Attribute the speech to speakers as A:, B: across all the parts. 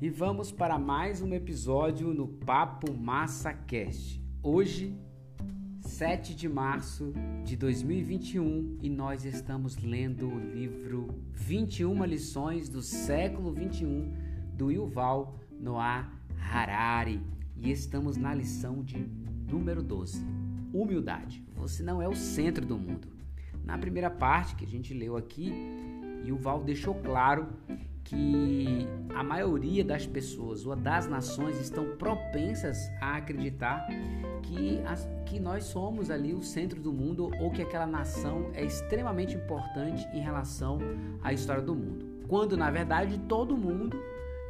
A: E vamos para mais um episódio no Papo Massa Cast. Hoje, 7 de março de 2021, e nós estamos lendo o livro 21 lições do século 21 do Yuval Noah Harari. E estamos na lição de número 12. Humildade. Você não é o centro do mundo. Na primeira parte que a gente leu aqui, Yuval deixou claro que a maioria das pessoas ou das nações estão propensas a acreditar que, as, que nós somos ali o centro do mundo ou que aquela nação é extremamente importante em relação à história do mundo. Quando na verdade todo mundo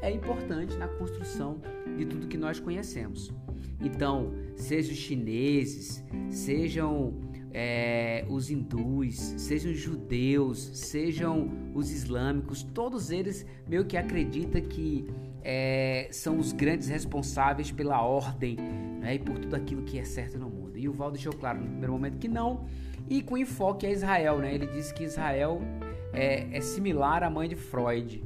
A: é importante na construção de tudo que nós conhecemos. Então, sejam os chineses, sejam é, os hindus, sejam os judeus, sejam os islâmicos, todos eles meio que acreditam que é, são os grandes responsáveis pela ordem né, e por tudo aquilo que é certo no mundo. E o Val deixou claro no primeiro momento que não, e com enfoque a Israel. Né? Ele disse que Israel é, é similar à mãe de Freud.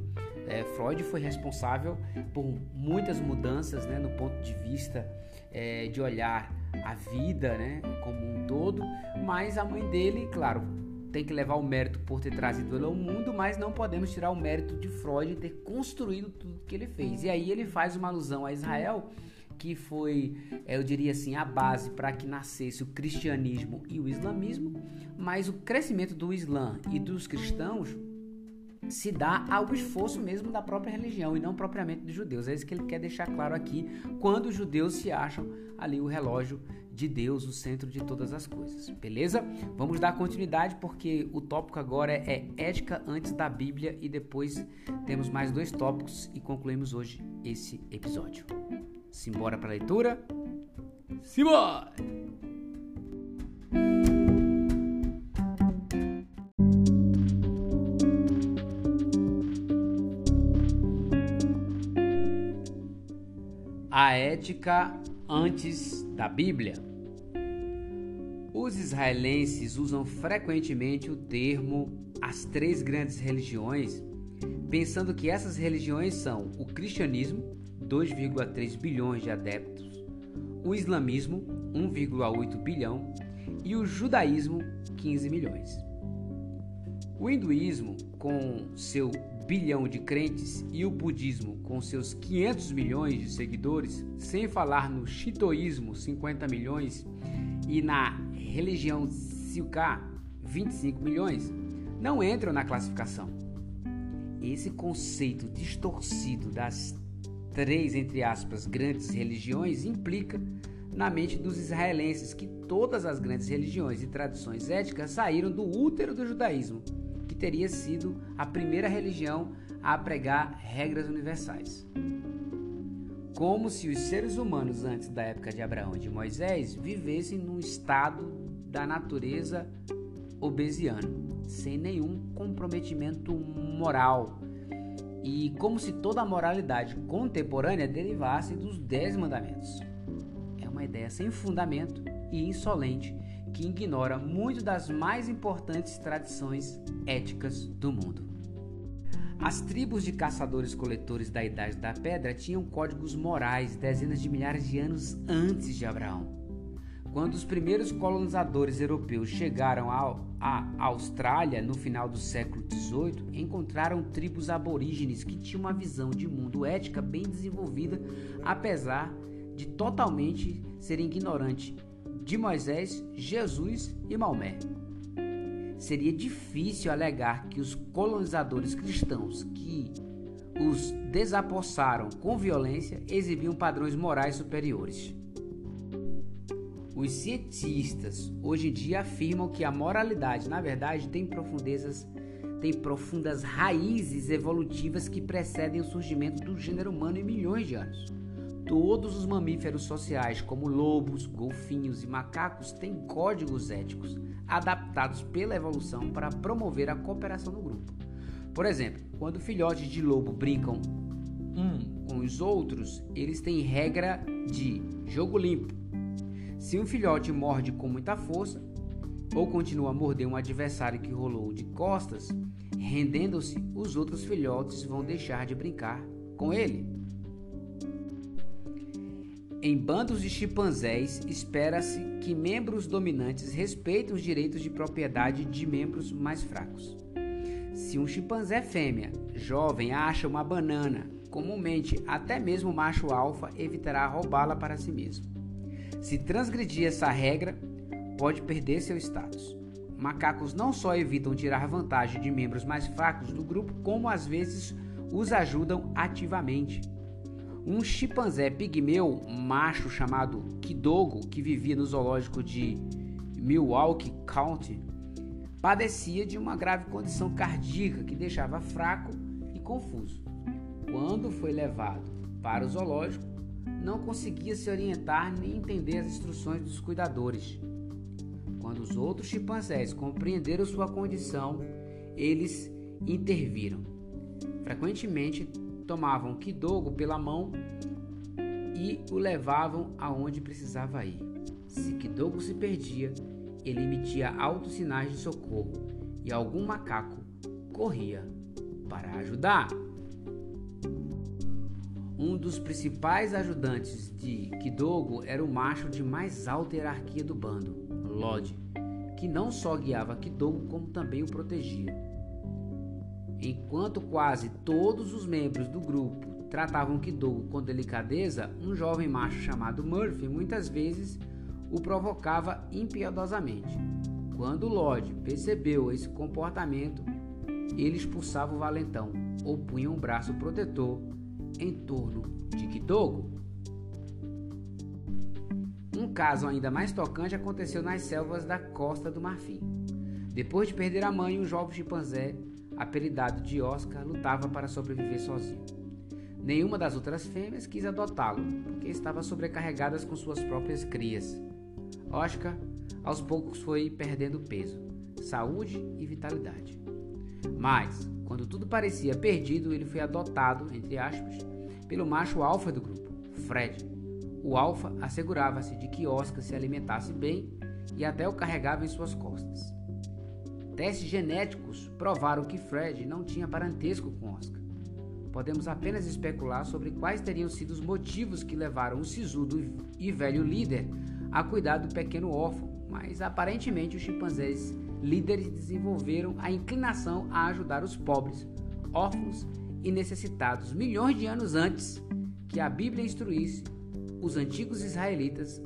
A: É, Freud foi responsável por muitas mudanças né, no ponto de vista é, de olhar a vida né, como um todo, mas a mãe dele, claro, tem que levar o mérito por ter trazido ele ao mundo, mas não podemos tirar o mérito de Freud ter construído tudo que ele fez. E aí ele faz uma alusão a Israel, que foi, eu diria assim, a base para que nascesse o cristianismo e o islamismo, mas o crescimento do Islã e dos cristãos se dá ao esforço mesmo da própria religião e não propriamente dos judeus. É isso que ele quer deixar claro aqui, quando os judeus se acham ali o relógio de Deus, o centro de todas as coisas. Beleza? Vamos dar continuidade porque o tópico agora é ética antes da Bíblia e depois temos mais dois tópicos e concluímos hoje esse episódio. Simbora para a leitura? Simbora! A ética antes da Bíblia. Os israelenses usam frequentemente o termo as três grandes religiões, pensando que essas religiões são o cristianismo, 2,3 bilhões de adeptos, o islamismo, 1,8 bilhão, e o judaísmo, 15 milhões. O hinduísmo, com seu bilhão de crentes e o budismo com seus 500 milhões de seguidores, sem falar no shintoísmo 50 milhões e na religião Silka 25 milhões, não entram na classificação. Esse conceito distorcido das três, entre aspas, grandes religiões implica na mente dos israelenses que todas as grandes religiões e tradições éticas saíram do útero do judaísmo teria sido a primeira religião a pregar regras universais. Como se os seres humanos antes da época de Abraão e de Moisés vivessem num estado da natureza obesiano, sem nenhum comprometimento moral, e como se toda a moralidade contemporânea derivasse dos Dez Mandamentos. É uma ideia sem fundamento e insolente que ignora muito das mais importantes tradições éticas do mundo. As tribos de caçadores-coletores da Idade da Pedra tinham códigos morais dezenas de milhares de anos antes de Abraão. Quando os primeiros colonizadores europeus chegaram à Austrália no final do século XVIII, encontraram tribos aborígenes que tinham uma visão de mundo ética bem desenvolvida, apesar de totalmente serem ignorantes de Moisés, Jesus e Maomé. Seria difícil alegar que os colonizadores cristãos que os desapossaram com violência exibiam padrões morais superiores. Os cientistas hoje em dia afirmam que a moralidade, na verdade, tem profundezas tem profundas raízes evolutivas que precedem o surgimento do gênero humano em milhões de anos. Todos os mamíferos sociais, como lobos, golfinhos e macacos, têm códigos éticos adaptados pela evolução para promover a cooperação no grupo. Por exemplo, quando filhotes de lobo brincam um com os outros, eles têm regra de jogo limpo. Se um filhote morde com muita força ou continua a morder um adversário que rolou de costas, rendendo-se, os outros filhotes vão deixar de brincar com ele. Em bandos de chimpanzés, espera-se que membros dominantes respeitem os direitos de propriedade de membros mais fracos. Se um chimpanzé fêmea jovem acha uma banana, comumente até mesmo o macho alfa evitará roubá-la para si mesmo. Se transgredir essa regra, pode perder seu status. Macacos não só evitam tirar vantagem de membros mais fracos do grupo, como às vezes os ajudam ativamente. Um chimpanzé pigmeu macho chamado Kidogo, que vivia no zoológico de Milwaukee County, padecia de uma grave condição cardíaca que deixava fraco e confuso. Quando foi levado para o zoológico, não conseguia se orientar nem entender as instruções dos cuidadores. Quando os outros chimpanzés compreenderam sua condição, eles interviram. Frequentemente tomavam Kidogo pela mão e o levavam aonde precisava ir. Se Kidogo se perdia, ele emitia altos sinais de socorro e algum macaco corria para ajudar. Um dos principais ajudantes de Kidogo era o macho de mais alta hierarquia do bando, Lod, que não só guiava Kidogo como também o protegia. Enquanto quase todos os membros do grupo tratavam Kidogo com delicadeza, um jovem macho chamado Murphy muitas vezes o provocava impiedosamente. Quando Lodge percebeu esse comportamento, ele expulsava o valentão ou punha um braço protetor em torno de Kidogo. Um caso ainda mais tocante aconteceu nas selvas da Costa do Marfim. Depois de perder a mãe, um jovem chimpanzé apelidado de Oscar, lutava para sobreviver sozinho. Nenhuma das outras fêmeas quis adotá-lo, porque estava sobrecarregadas com suas próprias crias. Oscar, aos poucos, foi perdendo peso, saúde e vitalidade. Mas, quando tudo parecia perdido, ele foi adotado, entre aspas, pelo macho alfa do grupo, Fred. O alfa assegurava-se de que Oscar se alimentasse bem e até o carregava em suas costas. Testes genéticos provaram que Fred não tinha parentesco com Oscar. Podemos apenas especular sobre quais teriam sido os motivos que levaram o sisudo e velho líder a cuidar do pequeno órfão, mas aparentemente os chimpanzés líderes desenvolveram a inclinação a ajudar os pobres, órfãos e necessitados milhões de anos antes que a Bíblia instruísse os antigos israelitas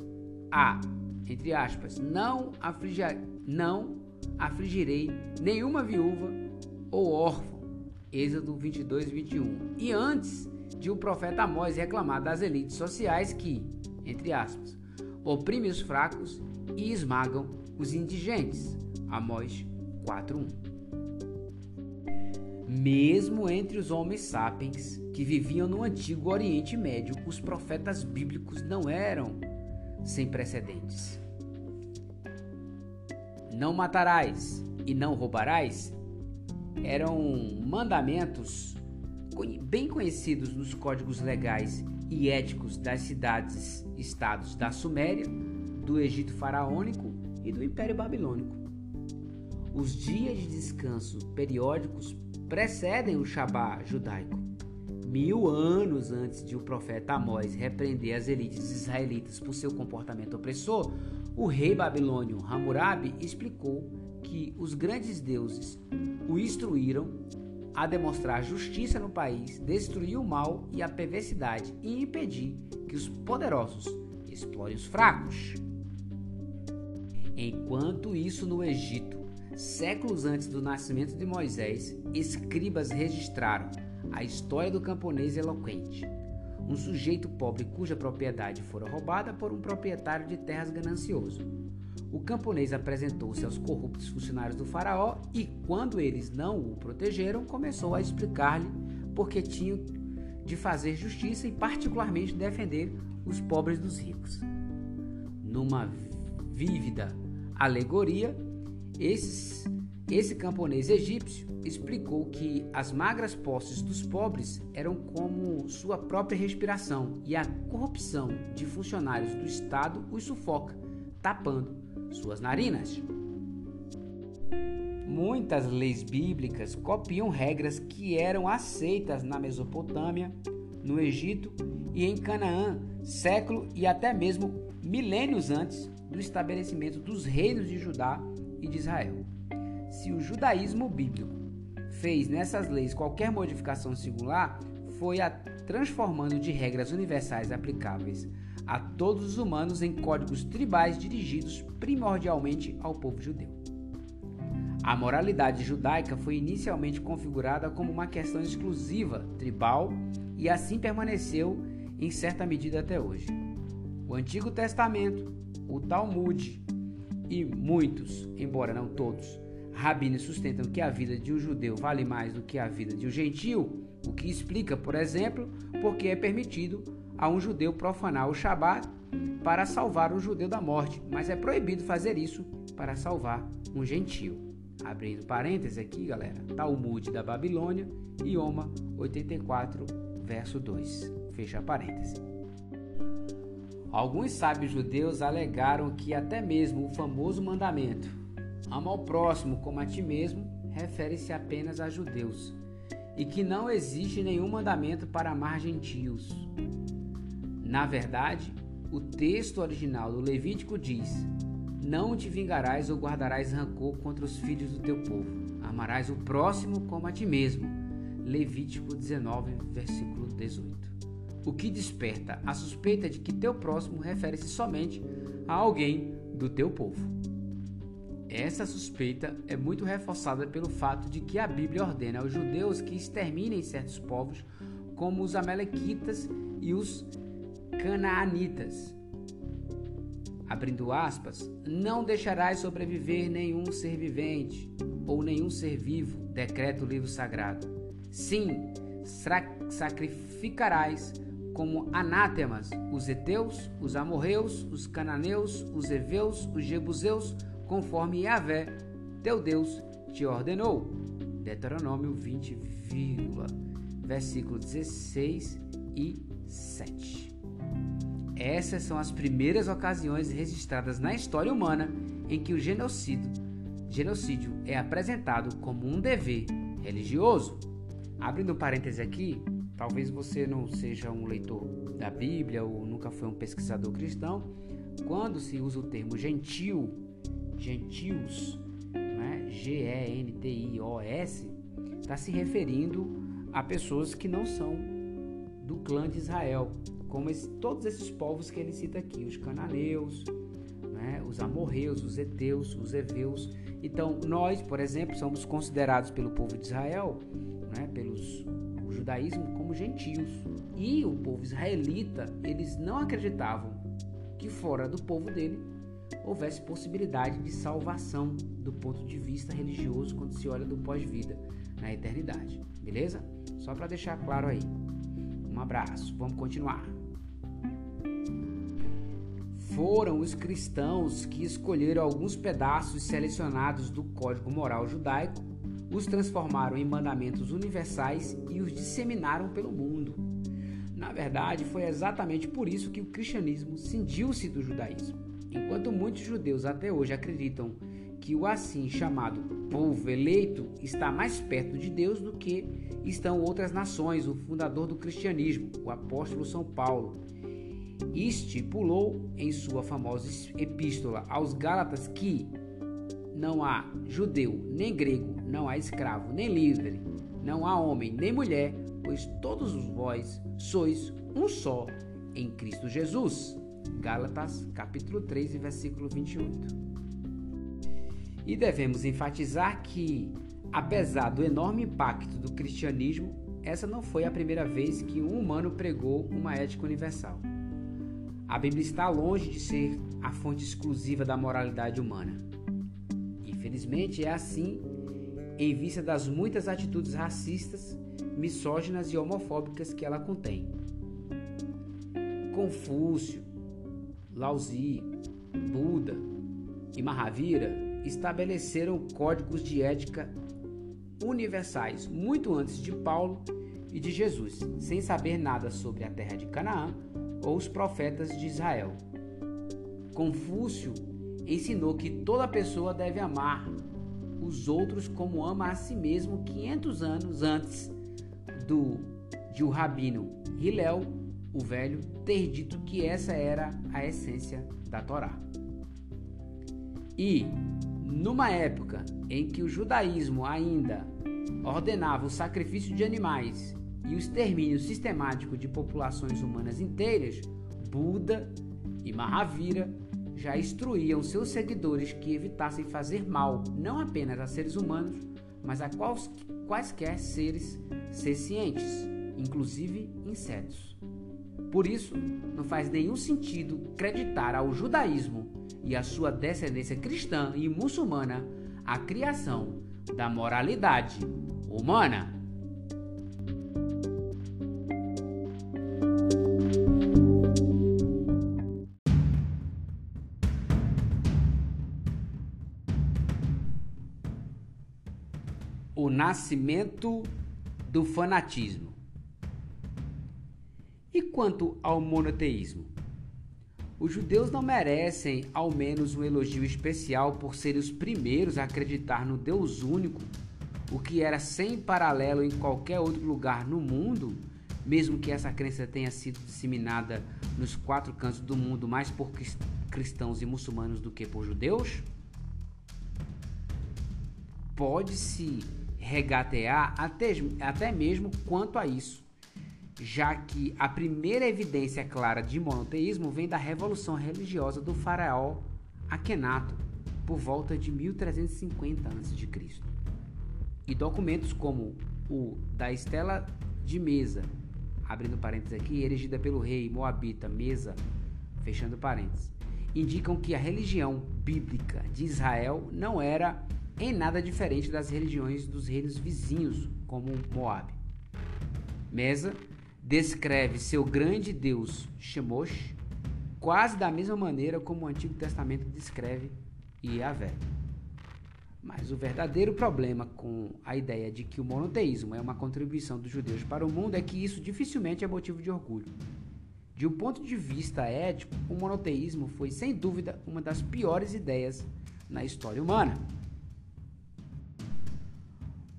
A: a, entre aspas, não afligir, não afligirei nenhuma viúva ou órfão. Êxodo 22, 21. E antes de o profeta Amós reclamar das elites sociais que, entre aspas, oprimem os fracos e esmagam os indigentes. Amós 4:1. Mesmo entre os homens sapiens que viviam no antigo Oriente Médio, os profetas bíblicos não eram sem precedentes não matarás e não roubarás eram mandamentos bem conhecidos nos códigos legais e éticos das cidades-estados da Suméria, do Egito faraônico e do Império Babilônico. Os dias de descanso periódicos precedem o Shabá judaico. Mil anos antes de o profeta Amós repreender as elites israelitas por seu comportamento opressor, o rei babilônio Hammurabi explicou que os grandes deuses o instruíram a demonstrar justiça no país, destruir o mal e a perversidade e impedir que os poderosos explorem os fracos. Enquanto isso no Egito, séculos antes do nascimento de Moisés, escribas registraram a história do camponês eloquente um sujeito pobre cuja propriedade fora roubada por um proprietário de terras ganancioso. O camponês apresentou-se aos corruptos funcionários do faraó e, quando eles não o protegeram, começou a explicar-lhe por que tinham de fazer justiça e, particularmente, defender os pobres dos ricos. Numa vívida alegoria, esses esse camponês egípcio explicou que as magras posses dos pobres eram como sua própria respiração e a corrupção de funcionários do Estado os sufoca, tapando suas narinas. Muitas leis bíblicas copiam regras que eram aceitas na Mesopotâmia, no Egito e em Canaã, século e até mesmo milênios antes do estabelecimento dos reinos de Judá e de Israel. Se o judaísmo bíblico fez nessas leis qualquer modificação singular, foi a transformando de regras universais aplicáveis a todos os humanos em códigos tribais dirigidos primordialmente ao povo judeu. A moralidade judaica foi inicialmente configurada como uma questão exclusiva tribal e assim permaneceu em certa medida até hoje. O Antigo Testamento, o Talmud e muitos, embora não todos, rabinos sustentam que a vida de um judeu vale mais do que a vida de um gentio, o que explica, por exemplo, porque é permitido a um judeu profanar o Shabat para salvar um judeu da morte, mas é proibido fazer isso para salvar um gentio. Abrindo parênteses aqui, galera, Talmud da Babilônia, Ioma 84, verso 2. Fecha parênteses. Alguns sábios judeus alegaram que até mesmo o famoso mandamento ama ao próximo como a ti mesmo refere-se apenas a judeus e que não existe nenhum mandamento para amar gentios. Na verdade, o texto original do Levítico diz: Não te vingarás ou guardarás rancor contra os filhos do teu povo. Amarás o próximo como a ti mesmo. Levítico 19, versículo 18. O que desperta a suspeita de que teu próximo refere-se somente a alguém do teu povo. Essa suspeita é muito reforçada pelo fato de que a Bíblia ordena aos judeus que exterminem certos povos, como os Amalequitas e os Canaanitas. Abrindo aspas, não deixarás sobreviver nenhum ser vivente ou nenhum ser vivo, decreta o livro sagrado. Sim, sacrificarás como anátemas os heteus, os amorreus, os cananeus, os heveus, os jebuseus, conforme Yahvé, teu Deus, te ordenou. Deuteronômio 20, versículo 16 e 7. Essas são as primeiras ocasiões registradas na história humana em que o genocídio, genocídio é apresentado como um dever religioso. Abrindo um parêntese aqui, talvez você não seja um leitor da Bíblia ou nunca foi um pesquisador cristão, quando se usa o termo gentil gentios, né? G-E-N-T-I-O-S, está se referindo a pessoas que não são do clã de Israel, como esse, todos esses povos que ele cita aqui, os cananeus, né? os amorreus, os heteus, os heveus. Então, nós, por exemplo, somos considerados pelo povo de Israel, né? pelos o judaísmo, como gentios. E o povo israelita, eles não acreditavam que fora do povo dele houvesse possibilidade de salvação do ponto de vista religioso quando se olha do pós-vida na eternidade. Beleza? Só para deixar claro aí. Um abraço. Vamos continuar. Foram os cristãos que escolheram alguns pedaços selecionados do código moral judaico, os transformaram em mandamentos universais e os disseminaram pelo mundo. Na verdade, foi exatamente por isso que o cristianismo cindiu-se do judaísmo Enquanto muitos judeus até hoje acreditam que o assim chamado povo eleito está mais perto de Deus do que estão outras nações, o fundador do cristianismo, o apóstolo São Paulo, estipulou em sua famosa epístola aos Gálatas que não há judeu nem grego, não há escravo nem livre, não há homem nem mulher, pois todos vós sois um só em Cristo Jesus. Gálatas, capítulo 3, versículo 28. E devemos enfatizar que, apesar do enorme impacto do cristianismo, essa não foi a primeira vez que um humano pregou uma ética universal. A Bíblia está longe de ser a fonte exclusiva da moralidade humana. Infelizmente, é assim em vista das muitas atitudes racistas, misóginas e homofóbicas que ela contém. Confúcio, Laozi, Buda e Mahavira estabeleceram códigos de ética universais muito antes de Paulo e de Jesus, sem saber nada sobre a terra de Canaã ou os profetas de Israel. Confúcio ensinou que toda pessoa deve amar os outros como ama a si mesmo 500 anos antes do de o rabino Hillel, o velho, ter dito que essa era a essência da Torá. E, numa época em que o judaísmo ainda ordenava o sacrifício de animais e o extermínio sistemático de populações humanas inteiras, Buda e Mahavira já instruíam seus seguidores que evitassem fazer mal não apenas a seres humanos, mas a quaisquer seres sencientes, inclusive insetos. Por isso, não faz nenhum sentido acreditar ao judaísmo e à sua descendência cristã e muçulmana a criação da moralidade humana. O nascimento do fanatismo. Quanto ao monoteísmo? Os judeus não merecem ao menos um elogio especial por serem os primeiros a acreditar no Deus único, o que era sem paralelo em qualquer outro lugar no mundo, mesmo que essa crença tenha sido disseminada nos quatro cantos do mundo mais por cristãos e muçulmanos do que por judeus? Pode-se regatear até, até mesmo quanto a isso já que a primeira evidência clara de monoteísmo vem da revolução religiosa do faraó Akhenato, por volta de 1350 a.C. E documentos como o da Estela de Mesa, abrindo parênteses aqui, erigida pelo rei Moabita Mesa, fechando parênteses, indicam que a religião bíblica de Israel não era em nada diferente das religiões dos reinos vizinhos, como Moab. Mesa descreve seu grande Deus Shemosh quase da mesma maneira como o Antigo Testamento descreve Yahvé. Mas o verdadeiro problema com a ideia de que o monoteísmo é uma contribuição dos judeus para o mundo é que isso dificilmente é motivo de orgulho. De um ponto de vista ético, o monoteísmo foi sem dúvida uma das piores ideias na história humana.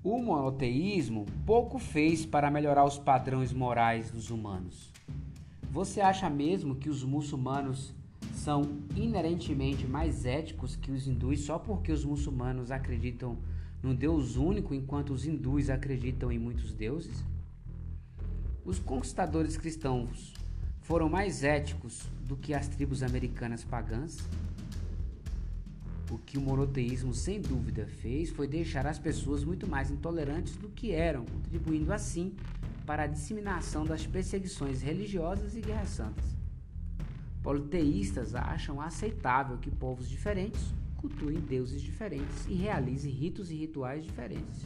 A: O monoteísmo pouco fez para melhorar os padrões morais dos humanos. Você acha mesmo que os muçulmanos são inerentemente mais éticos que os hindus só porque os muçulmanos acreditam num Deus único enquanto os hindus acreditam em muitos deuses? Os conquistadores cristãos foram mais éticos do que as tribos americanas pagãs? O que o monoteísmo sem dúvida fez foi deixar as pessoas muito mais intolerantes do que eram, contribuindo assim para a disseminação das perseguições religiosas e guerras santas. Politeístas acham aceitável que povos diferentes cultuem deuses diferentes e realizem ritos e rituais diferentes.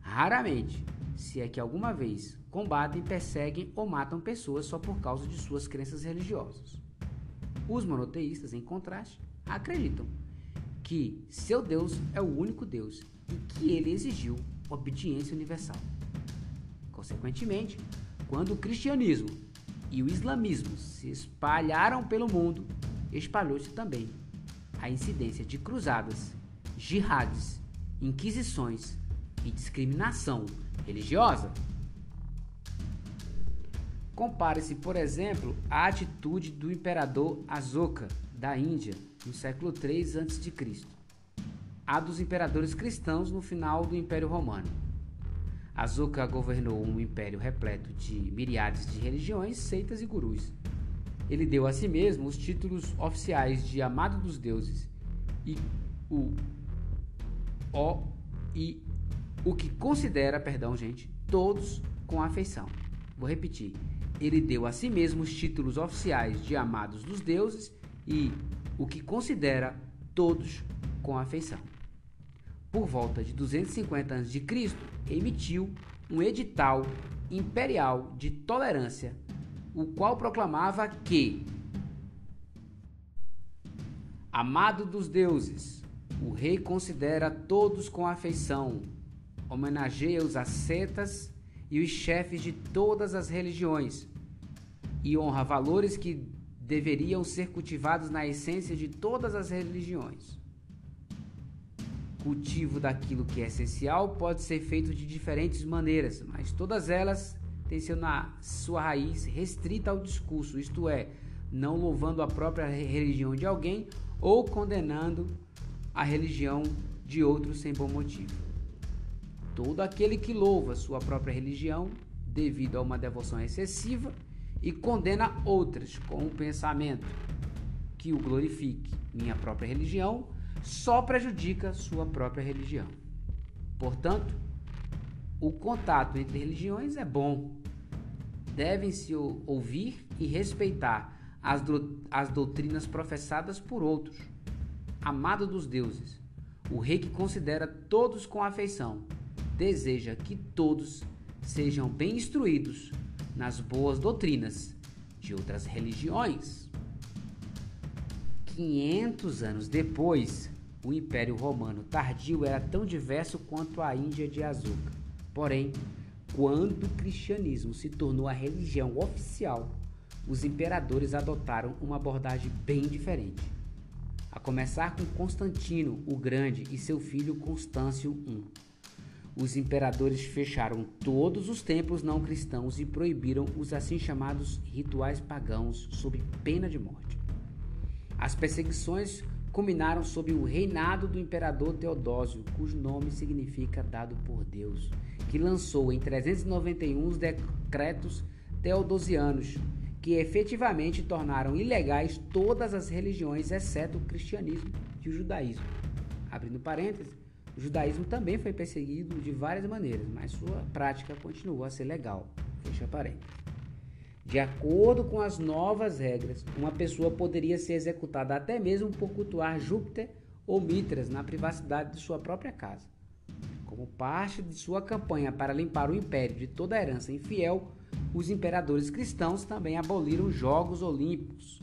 A: Raramente, se é que alguma vez, combatem, perseguem ou matam pessoas só por causa de suas crenças religiosas. Os monoteístas, em contraste, acreditam que seu Deus é o único Deus e que ele exigiu obediência universal. Consequentemente, quando o cristianismo e o islamismo se espalharam pelo mundo, espalhou-se também a incidência de cruzadas, jihadis, inquisições e discriminação religiosa. Compare-se, por exemplo, a atitude do imperador Asoka da Índia no século III a.C., a dos imperadores cristãos no final do Império Romano. Azuka governou um império repleto de miríades de religiões, seitas e gurus. Ele deu a si mesmo os títulos oficiais de amado dos deuses e o o e o que considera, perdão, gente, todos com afeição. Vou repetir. Ele deu a si mesmo os títulos oficiais de amados dos deuses e o que considera todos com afeição. Por volta de 250 a.C., emitiu um edital imperial de tolerância, o qual proclamava que, amado dos deuses, o rei considera todos com afeição, homenageia os ascetas e os chefes de todas as religiões e honra valores que deveriam ser cultivados na essência de todas as religiões. Cultivo daquilo que é essencial pode ser feito de diferentes maneiras, mas todas elas tem seu na sua raiz restrita ao discurso, isto é, não louvando a própria religião de alguém ou condenando a religião de outro sem bom motivo. Todo aquele que louva sua própria religião devido a uma devoção excessiva e condena outras com o pensamento que o glorifique. Minha própria religião só prejudica sua própria religião. Portanto, o contato entre religiões é bom. Devem-se ouvir e respeitar as, do, as doutrinas professadas por outros. Amado dos deuses, o rei que considera todos com afeição, deseja que todos sejam bem instruídos nas boas doutrinas de outras religiões. 500 anos depois, o Império Romano tardio era tão diverso quanto a Índia de açúcar. Porém, quando o cristianismo se tornou a religião oficial, os imperadores adotaram uma abordagem bem diferente. A começar com Constantino o Grande e seu filho Constâncio I. Os imperadores fecharam todos os templos não cristãos e proibiram os assim chamados rituais pagãos sob pena de morte. As perseguições culminaram sob o reinado do imperador Teodósio, cujo nome significa dado por Deus, que lançou em 391 os decretos teodosianos, que efetivamente tornaram ilegais todas as religiões exceto o cristianismo e o judaísmo. Abrindo parênteses, o judaísmo também foi perseguido de várias maneiras, mas sua prática continuou a ser legal. Fecha parênteses. De acordo com as novas regras, uma pessoa poderia ser executada até mesmo por cultuar Júpiter ou Mitras na privacidade de sua própria casa. Como parte de sua campanha para limpar o império de toda a herança infiel, os imperadores cristãos também aboliram os Jogos Olímpicos.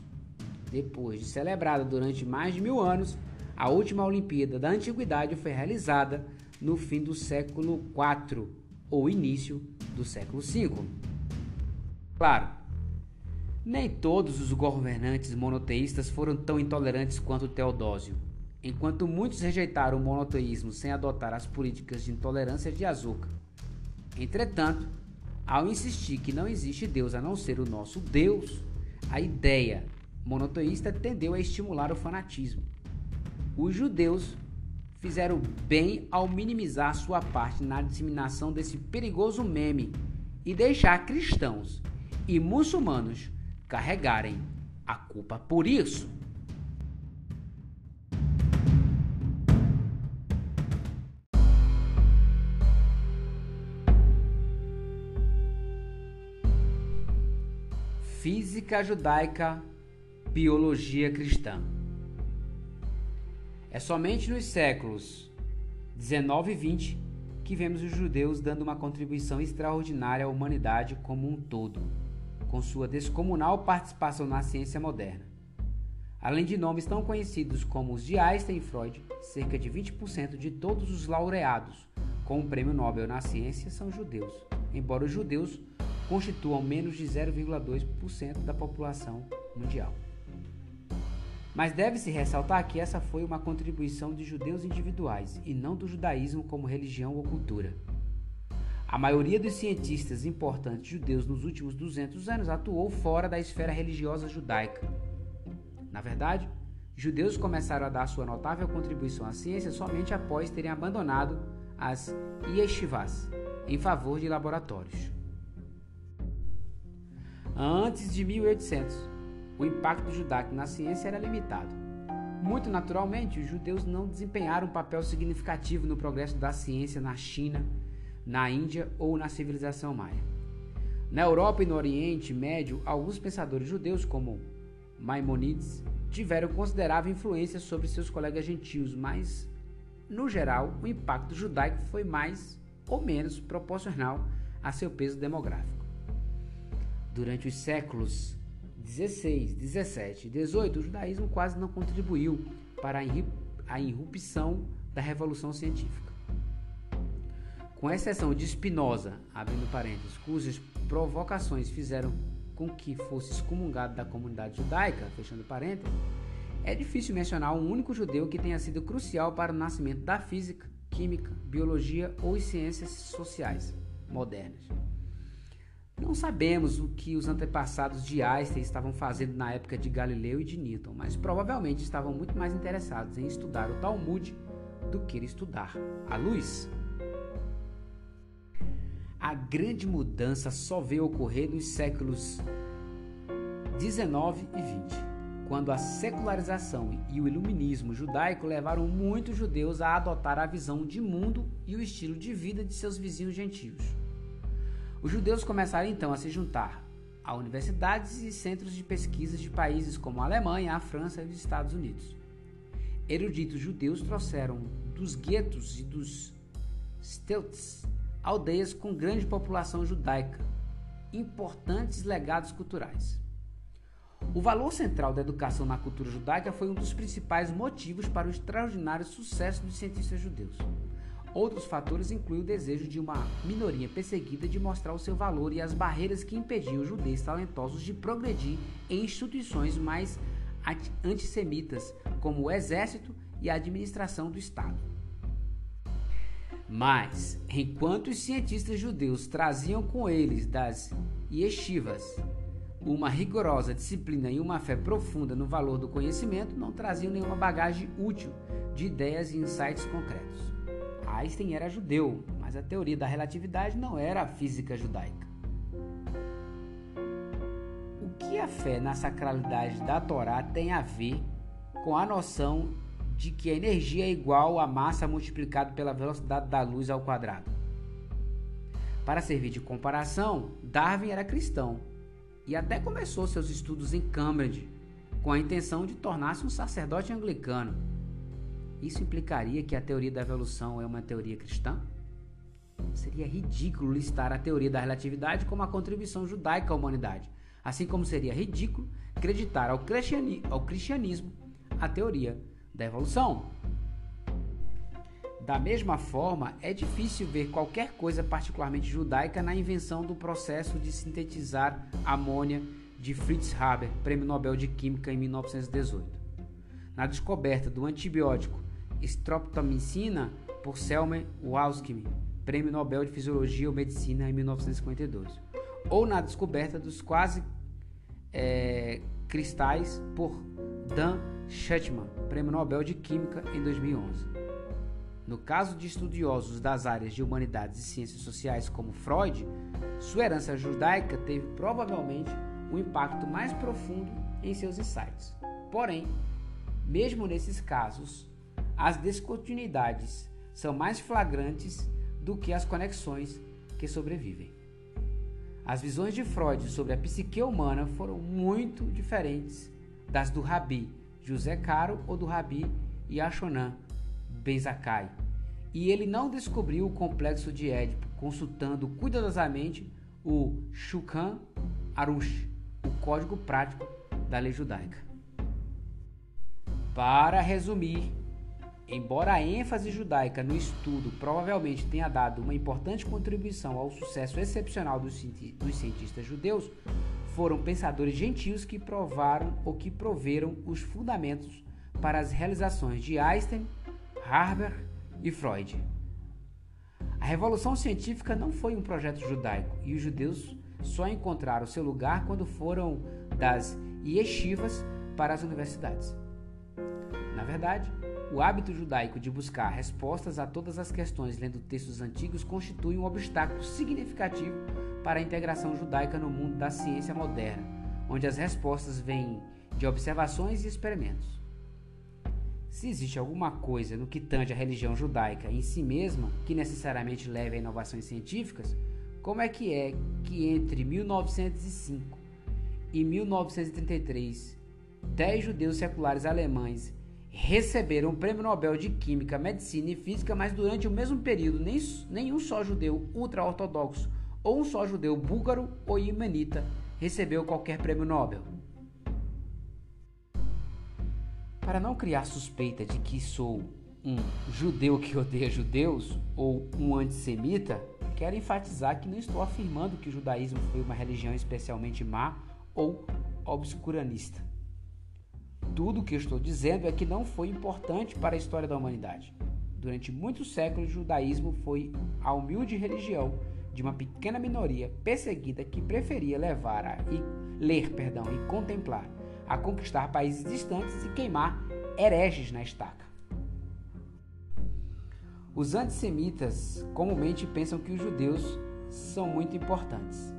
A: Depois de celebrada durante mais de mil anos, a última Olimpíada da Antiguidade foi realizada no fim do século IV ou início do século V. Claro, nem todos os governantes monoteístas foram tão intolerantes quanto Teodósio. Enquanto muitos rejeitaram o monoteísmo sem adotar as políticas de intolerância de Azuka. Entretanto, ao insistir que não existe Deus a não ser o nosso Deus, a ideia monoteísta tendeu a estimular o fanatismo. Os judeus fizeram bem ao minimizar sua parte na disseminação desse perigoso meme e deixar cristãos e muçulmanos carregarem a culpa por isso. Física judaica, biologia cristã. É somente nos séculos 19 e 20 que vemos os judeus dando uma contribuição extraordinária à humanidade como um todo com sua descomunal participação na ciência moderna. Além de nomes tão conhecidos como os de Einstein e Freud, cerca de 20% de todos os laureados com o Prêmio Nobel na ciência são judeus, embora os judeus constituam menos de 0,2% da população mundial. Mas deve-se ressaltar que essa foi uma contribuição de judeus individuais e não do judaísmo como religião ou cultura. A maioria dos cientistas importantes judeus nos últimos 200 anos atuou fora da esfera religiosa judaica. Na verdade, judeus começaram a dar sua notável contribuição à ciência somente após terem abandonado as yeshivas em favor de laboratórios. Antes de 1800, o impacto judaico na ciência era limitado. Muito naturalmente, os judeus não desempenharam um papel significativo no progresso da ciência na China na Índia ou na civilização maia. Na Europa e no Oriente Médio, alguns pensadores judeus, como Maimonides, tiveram considerável influência sobre seus colegas gentios, mas, no geral, o impacto judaico foi mais ou menos proporcional a seu peso demográfico. Durante os séculos 16, 17 e 18, o judaísmo quase não contribuiu para a irrupção da revolução científica com exceção de Spinoza, abrindo parênteses, cujas provocações fizeram com que fosse excomungado da comunidade judaica, fechando parênteses, é difícil mencionar um único judeu que tenha sido crucial para o nascimento da física, química, biologia ou ciências sociais modernas. Não sabemos o que os antepassados de Einstein estavam fazendo na época de Galileu e de Newton, mas provavelmente estavam muito mais interessados em estudar o Talmud do que estudar a luz. A grande mudança só veio ocorrer nos séculos 19 e 20, quando a secularização e o iluminismo judaico levaram muitos judeus a adotar a visão de mundo e o estilo de vida de seus vizinhos gentios. Os judeus começaram então a se juntar a universidades e centros de pesquisa de países como a Alemanha, a França e os Estados Unidos. Eruditos judeus trouxeram dos guetos e dos stelts aldeias com grande população judaica, importantes legados culturais. O valor central da educação na cultura judaica foi um dos principais motivos para o extraordinário sucesso dos cientistas judeus. Outros fatores incluem o desejo de uma minoria perseguida de mostrar o seu valor e as barreiras que impediam judeus talentosos de progredir em instituições mais antissemitas, como o exército e a administração do Estado. Mas, enquanto os cientistas judeus traziam com eles das yeshivas uma rigorosa disciplina e uma fé profunda no valor do conhecimento, não traziam nenhuma bagagem útil de ideias e insights concretos. Einstein era judeu, mas a teoria da relatividade não era a física judaica. O que a fé na sacralidade da Torá tem a ver com a noção de que a energia é igual à massa multiplicado pela velocidade da luz ao quadrado? Para servir de comparação, Darwin era cristão e até começou seus estudos em Cambridge com a intenção de tornar-se um sacerdote anglicano. Isso implicaria que a teoria da evolução é uma teoria cristã? Seria ridículo listar a teoria da relatividade como a contribuição judaica à humanidade, assim como seria ridículo acreditar ao cristianismo a teoria da evolução. Da mesma forma, é difícil ver qualquer coisa particularmente judaica na invenção do processo de sintetizar amônia de Fritz Haber, Prêmio Nobel de Química em 1918. Na descoberta do antibiótico streptomicina por Selmer Walsky, Prêmio Nobel de Fisiologia ou Medicina em 1952, ou na descoberta dos quase é, cristais por Dan Schutzman, Prêmio Nobel de Química em 2011. No caso de estudiosos das áreas de humanidades e ciências sociais como Freud, sua herança judaica teve provavelmente um impacto mais profundo em seus insights. Porém, mesmo nesses casos, as descontinuidades são mais flagrantes do que as conexões que sobrevivem. As visões de Freud sobre a psique humana foram muito diferentes das do Rabi José Caro ou do Rabi Yashonan Ben Zakkai. E ele não descobriu o complexo de Édipo consultando cuidadosamente o Shulchan Arush, o código prático da lei judaica. Para resumir, Embora a ênfase judaica no estudo provavelmente tenha dado uma importante contribuição ao sucesso excepcional dos cientistas judeus, foram pensadores gentios que provaram ou que proveram os fundamentos para as realizações de Einstein, Haber e Freud. A revolução científica não foi um projeto judaico e os judeus só encontraram seu lugar quando foram das yeshivas para as universidades. Na verdade, o hábito judaico de buscar respostas a todas as questões lendo textos antigos constitui um obstáculo significativo para a integração judaica no mundo da ciência moderna, onde as respostas vêm de observações e experimentos. Se existe alguma coisa no que tange a religião judaica em si mesma que necessariamente leve a inovações científicas, como é que é que entre 1905 e 1933, dez judeus seculares alemães receberam o Prêmio Nobel de Química, Medicina e Física, mas durante o mesmo período nem, nenhum só judeu ultra-ortodoxo ou um só judeu búlgaro ou imenita recebeu qualquer prêmio Nobel. Para não criar suspeita de que sou um judeu que odeia judeus ou um antissemita, quero enfatizar que não estou afirmando que o judaísmo foi uma religião especialmente má ou obscuranista. Tudo o que estou dizendo é que não foi importante para a história da humanidade. Durante muitos séculos, o judaísmo foi a humilde religião de uma pequena minoria perseguida que preferia levar a e ler, perdão, e contemplar, a conquistar países distantes e queimar hereges na estaca. Os antissemitas comumente pensam que os judeus são muito importantes.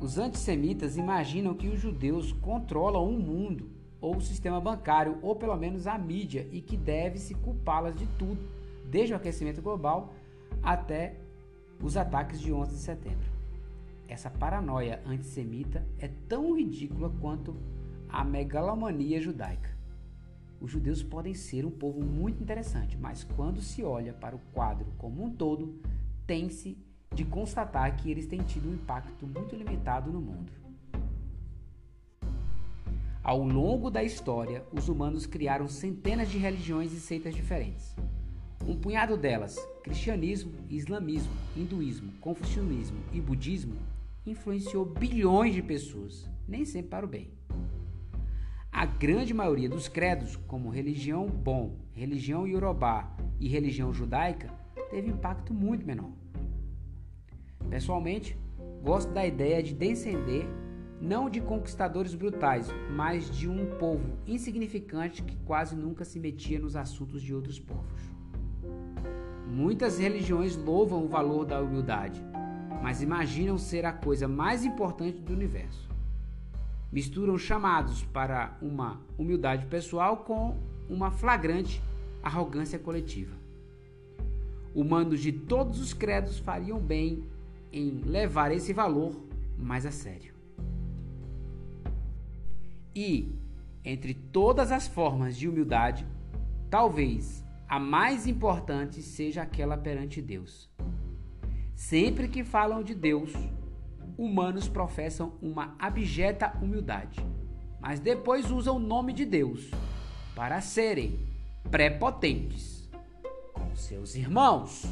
A: Os antissemitas imaginam que os judeus controlam o mundo, ou o sistema bancário, ou pelo menos a mídia, e que deve-se culpá-las de tudo, desde o aquecimento global até os ataques de 11 de setembro. Essa paranoia antissemita é tão ridícula quanto a megalomania judaica. Os judeus podem ser um povo muito interessante, mas quando se olha para o quadro como um todo, tem-se de constatar que eles têm tido um impacto muito limitado no mundo. Ao longo da história, os humanos criaram centenas de religiões e seitas diferentes. Um punhado delas, cristianismo, islamismo, hinduísmo, confucionismo e budismo, influenciou bilhões de pessoas, nem sempre para o bem. A grande maioria dos credos, como religião bom, religião iorubá e religião judaica, teve impacto muito menor. Pessoalmente, gosto da ideia de descender não de conquistadores brutais, mas de um povo insignificante que quase nunca se metia nos assuntos de outros povos. Muitas religiões louvam o valor da humildade, mas imaginam ser a coisa mais importante do universo. Misturam chamados para uma humildade pessoal com uma flagrante arrogância coletiva. Humanos de todos os credos fariam bem em levar esse valor mais a sério. E, entre todas as formas de humildade, talvez a mais importante seja aquela perante Deus. Sempre que falam de Deus, humanos professam uma abjeta humildade, mas depois usam o nome de Deus para serem prepotentes com seus irmãos.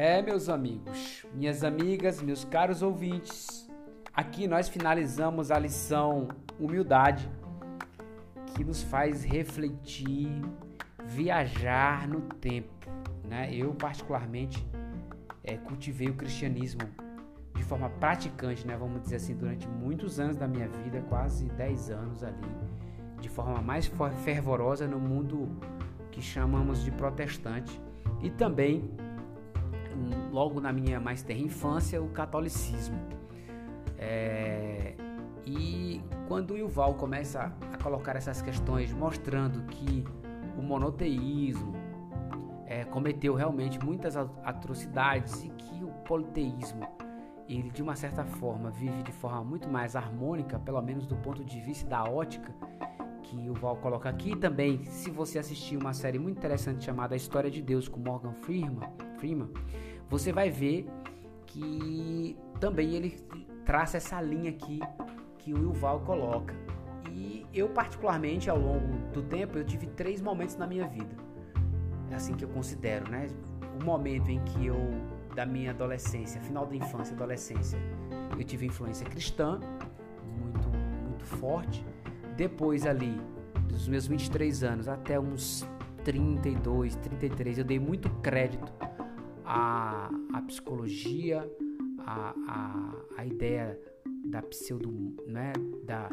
A: É, meus amigos, minhas amigas, meus caros ouvintes, aqui nós finalizamos a lição Humildade, que nos faz refletir, viajar no tempo. Né? Eu, particularmente, é, cultivei o cristianismo de forma praticante, né? vamos dizer assim, durante muitos anos da minha vida, quase 10 anos ali, de forma mais fervorosa no mundo que chamamos de protestante e também logo na minha mais terra infância, o catolicismo. É, e quando o Yuval começa a colocar essas questões, mostrando que o monoteísmo é, cometeu realmente muitas atrocidades e que o politeísmo, ele de uma certa forma vive de forma muito mais harmônica, pelo menos do ponto de vista da ótica, que o Val coloca aqui também, se você assistir uma série muito interessante chamada História de Deus com Morgan Freeman, Freeman você vai ver que também ele traça essa linha aqui que o Yuval coloca. E eu particularmente ao longo do tempo eu tive três momentos na minha vida. É assim que eu considero, né? O momento em que eu da minha adolescência, final da infância, adolescência, eu tive influência cristã muito muito forte. Depois ali dos meus 23 anos até uns 32, 33, eu dei muito crédito a, a psicologia, a, a, a ideia da pseudo, né, da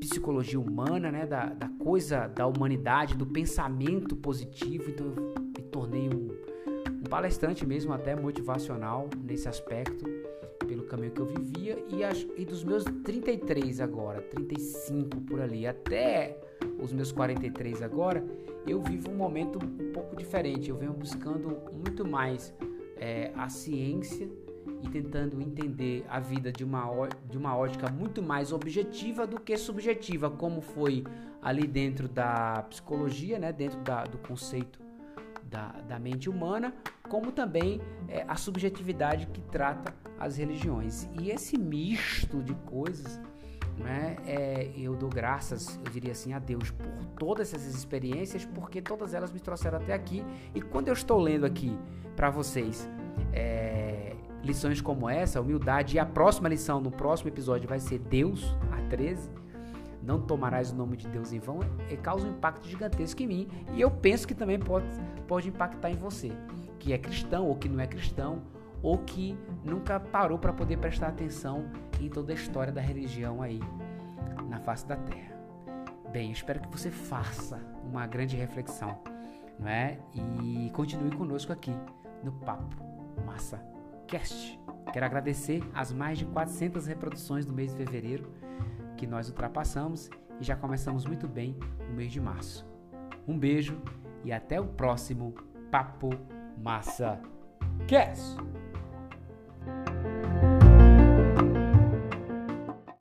A: psicologia humana, né, da, da coisa da humanidade, do pensamento positivo. Então eu me tornei um, um palestrante mesmo, até motivacional nesse aspecto, pelo caminho que eu vivia. E, as, e dos meus 33 agora, 35 por ali, até os meus 43 agora, eu vivo um momento um pouco diferente. Eu venho buscando muito mais é, a ciência e tentando entender a vida de uma, de uma ótica muito mais objetiva do que subjetiva, como foi ali dentro da psicologia, né, dentro da, do conceito da, da mente humana, como também é, a subjetividade que trata as religiões. E esse misto de coisas né? É, eu dou graças, eu diria assim, a Deus por todas essas experiências, porque todas elas me trouxeram até aqui. E quando eu estou lendo aqui para vocês, é, lições como essa, humildade, e a próxima lição no próximo episódio vai ser Deus, a 13. Não tomarás o nome de Deus em vão, e causa um impacto gigantesco em mim. E eu penso que também pode, pode impactar em você, que é cristão ou que não é cristão, ou que nunca parou para poder prestar atenção em toda a história da religião aí na face da terra. Bem, espero que você faça uma grande reflexão, não é? E continue conosco aqui no Papo Massa Cast. Quero agradecer as mais de 400 reproduções do mês de fevereiro que nós ultrapassamos e já começamos muito bem o mês de março. Um beijo e até o próximo Papo Massa Cast.